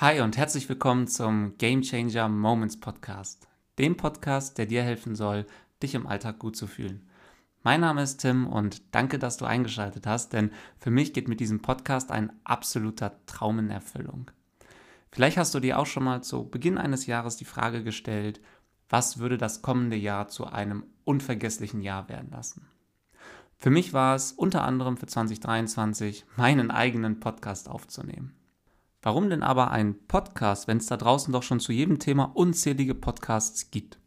Hi und herzlich willkommen zum Game Changer Moments Podcast, dem Podcast, der dir helfen soll, dich im Alltag gut zu fühlen. Mein Name ist Tim und danke, dass du eingeschaltet hast, denn für mich geht mit diesem Podcast ein absoluter Traum in Erfüllung. Vielleicht hast du dir auch schon mal zu Beginn eines Jahres die Frage gestellt, was würde das kommende Jahr zu einem unvergesslichen Jahr werden lassen? Für mich war es unter anderem für 2023 meinen eigenen Podcast aufzunehmen. Warum denn aber ein Podcast, wenn es da draußen doch schon zu jedem Thema unzählige Podcasts gibt?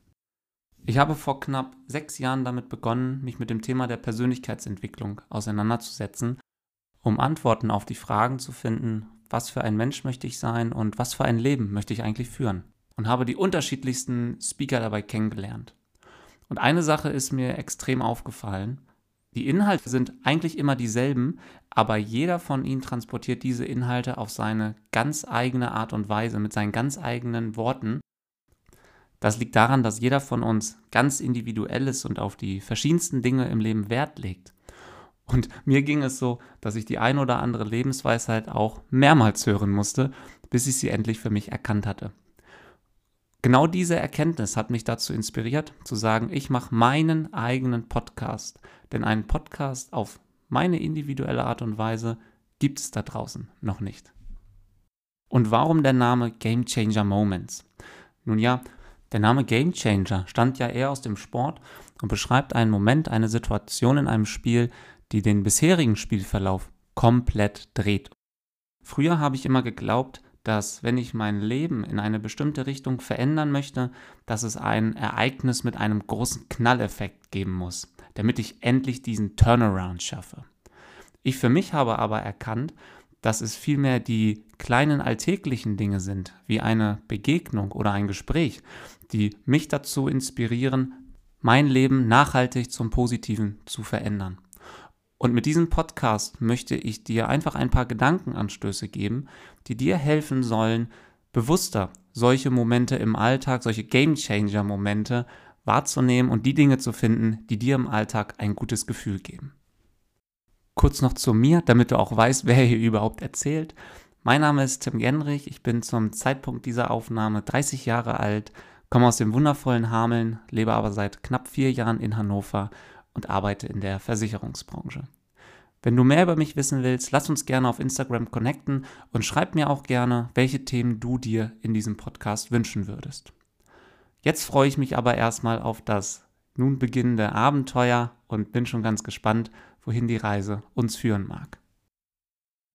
Ich habe vor knapp sechs Jahren damit begonnen, mich mit dem Thema der Persönlichkeitsentwicklung auseinanderzusetzen, um Antworten auf die Fragen zu finden, was für ein Mensch möchte ich sein und was für ein Leben möchte ich eigentlich führen. Und habe die unterschiedlichsten Speaker dabei kennengelernt. Und eine Sache ist mir extrem aufgefallen, die Inhalte sind eigentlich immer dieselben, aber jeder von ihnen transportiert diese Inhalte auf seine ganz eigene Art und Weise, mit seinen ganz eigenen Worten. Das liegt daran, dass jeder von uns ganz individuell ist und auf die verschiedensten Dinge im Leben Wert legt. Und mir ging es so, dass ich die ein oder andere Lebensweisheit auch mehrmals hören musste, bis ich sie endlich für mich erkannt hatte. Genau diese Erkenntnis hat mich dazu inspiriert, zu sagen, ich mache meinen eigenen Podcast. Denn einen Podcast auf meine individuelle Art und Weise gibt es da draußen noch nicht. Und warum der Name Game Changer Moments? Nun ja, der Name Game Changer stammt ja eher aus dem Sport und beschreibt einen Moment, eine Situation in einem Spiel, die den bisherigen Spielverlauf komplett dreht. Früher habe ich immer geglaubt, dass wenn ich mein Leben in eine bestimmte Richtung verändern möchte, dass es ein Ereignis mit einem großen Knalleffekt geben muss, damit ich endlich diesen Turnaround schaffe. Ich für mich habe aber erkannt, dass es vielmehr die kleinen alltäglichen Dinge sind, wie eine Begegnung oder ein Gespräch, die mich dazu inspirieren, mein Leben nachhaltig zum Positiven zu verändern. Und mit diesem Podcast möchte ich dir einfach ein paar Gedankenanstöße geben, die dir helfen sollen, bewusster solche Momente im Alltag, solche Game Changer Momente wahrzunehmen und die Dinge zu finden, die dir im Alltag ein gutes Gefühl geben. Kurz noch zu mir, damit du auch weißt, wer hier überhaupt erzählt. Mein Name ist Tim Genrich, ich bin zum Zeitpunkt dieser Aufnahme 30 Jahre alt, komme aus dem wundervollen Hameln, lebe aber seit knapp vier Jahren in Hannover und arbeite in der Versicherungsbranche. Wenn du mehr über mich wissen willst, lass uns gerne auf Instagram connecten und schreib mir auch gerne, welche Themen du dir in diesem Podcast wünschen würdest. Jetzt freue ich mich aber erstmal auf das nun beginnende Abenteuer und bin schon ganz gespannt, wohin die Reise uns führen mag.